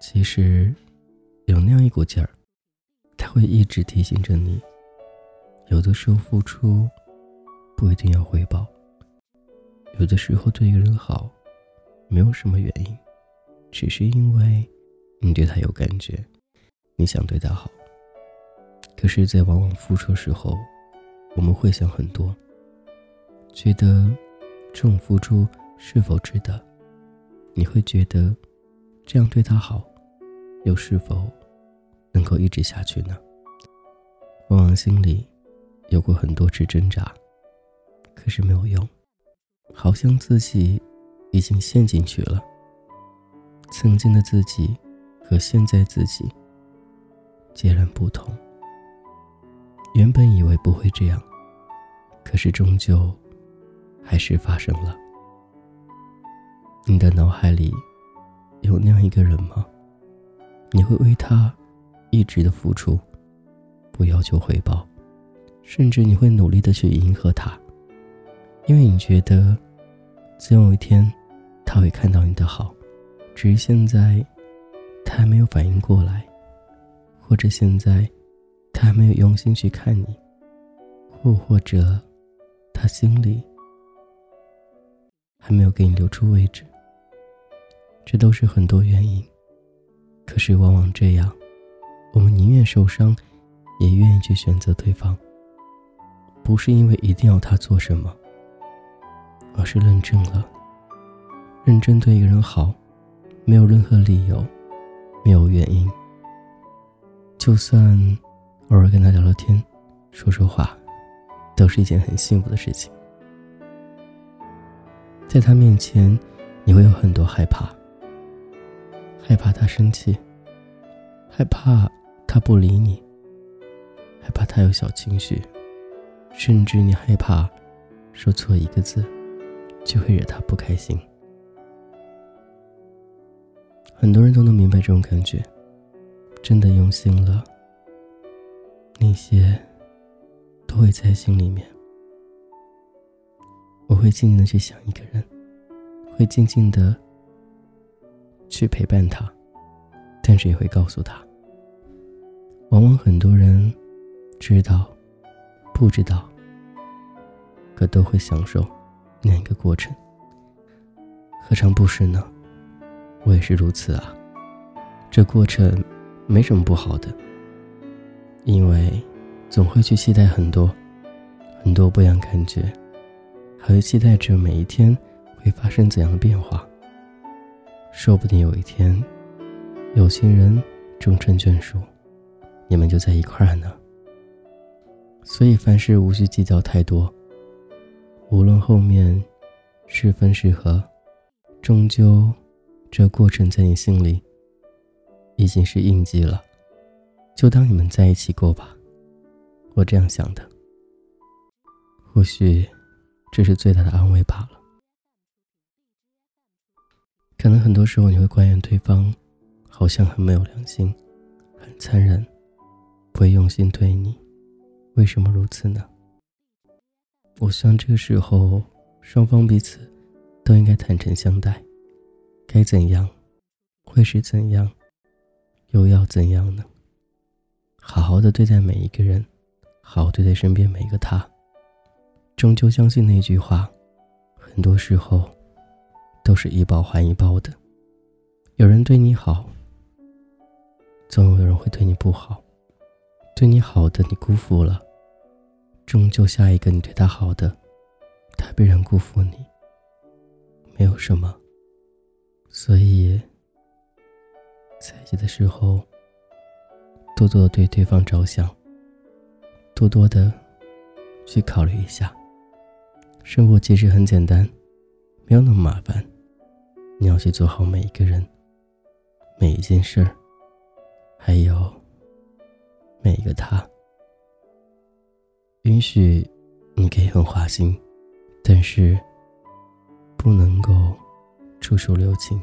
其实，有那样一股劲儿，他会一直提醒着你。有的时候付出，不一定要回报；有的时候对一个人好，没有什么原因，只是因为你对他有感觉，你想对他好。可是，在往往付出时候，我们会想很多，觉得这种付出是否值得？你会觉得这样对他好？又是否能够一直下去呢？往往心里有过很多次挣扎，可是没有用，好像自己已经陷进去了。曾经的自己和现在自己截然不同。原本以为不会这样，可是终究还是发生了。你的脑海里有那样一个人吗？你会为他一直的付出，不要求回报，甚至你会努力的去迎合他，因为你觉得总有一天他会看到你的好，只是现在他还没有反应过来，或者现在他还没有用心去看你，或或者他心里还没有给你留出位置，这都是很多原因。可是，往往这样，我们宁愿受伤，也愿意去选择对方。不是因为一定要他做什么，而是认真了。认真对一个人好，没有任何理由，没有原因。就算偶尔跟他聊聊天，说说话，都是一件很幸福的事情。在他面前，你会有很多害怕。害怕他生气，害怕他不理你，害怕他有小情绪，甚至你害怕说错一个字就会惹他不开心。很多人都能明白这种感觉，真的用心了，那些都会在心里面。我会静静的去想一个人，会静静的。去陪伴他，但是也会告诉他。往往很多人知道，不知道，可都会享受那一个过程。何尝不是呢？我也是如此啊。这过程没什么不好的，因为总会去期待很多，很多不一样感觉，还会期待着每一天会发生怎样的变化。说不定有一天，有情人终成眷属，你们就在一块儿呢。所以凡事无需计较太多。无论后面是分是合，终究这过程在你心里已经是印记了，就当你们在一起过吧。我这样想的。或许这是最大的安慰罢了。可能很多时候你会怪怨对方，好像很没有良心，很残忍，不会用心对你。为什么如此呢？我希望这个时候双方彼此都应该坦诚相待。该怎样，会是怎样，又要怎样呢？好好的对待每一个人，好好对待身边每一个他。终究相信那句话，很多时候。都是一报还一报的，有人对你好，总有人会对你不好。对你好的你辜负了，终究下一个你对他好的，他必然辜负你。没有什么，所以在一起的时候，多多的对对方着想，多多的去考虑一下。生活其实很简单，没有那么麻烦。你要去做好每一个人，每一件事儿，还有每一个他。允许你可以很花心，但是不能够处处留情。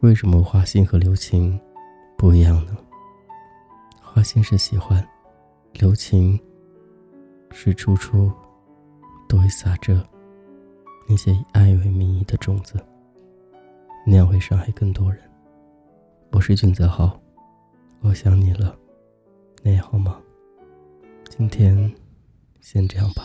为什么花心和留情不一样呢？花心是喜欢，留情是处处都会撒着那些以爱为名义的种子，那样会伤害更多人。我是俊泽浩，我想你了，你好吗？今天先这样吧。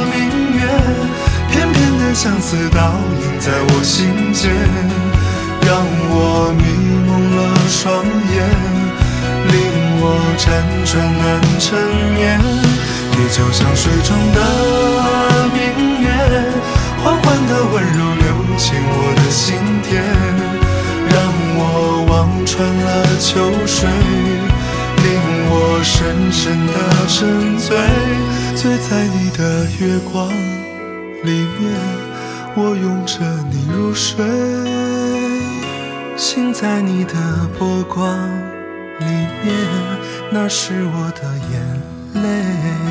片片的相思倒映在我心间，让我迷蒙了双眼，令我辗转难成眠。你就像水中的明月，缓缓的温柔流进我的心田。让我望穿了秋水，令我深深的沉醉，醉在你的月光里面，我拥着你入睡，醒在你的波光里面，那是我的眼泪。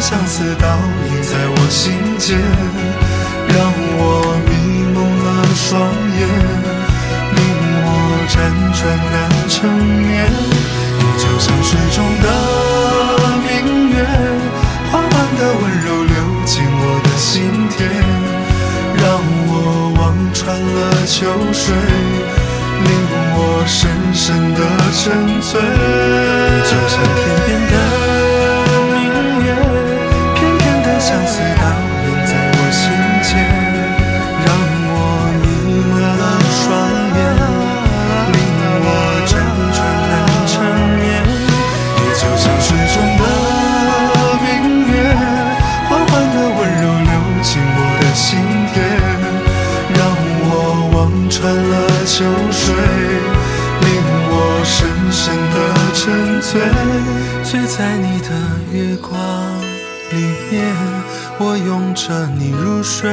相思倒映在我心间，让我迷蒙了双眼，令我辗转难成眠。你就像水中的明月，缓缓的温柔流进我的心田，让我望穿了秋水，令我深深的沉醉。我拥着你入睡，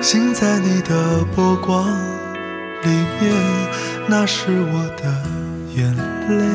醒在你的波光里面，那是我的眼泪。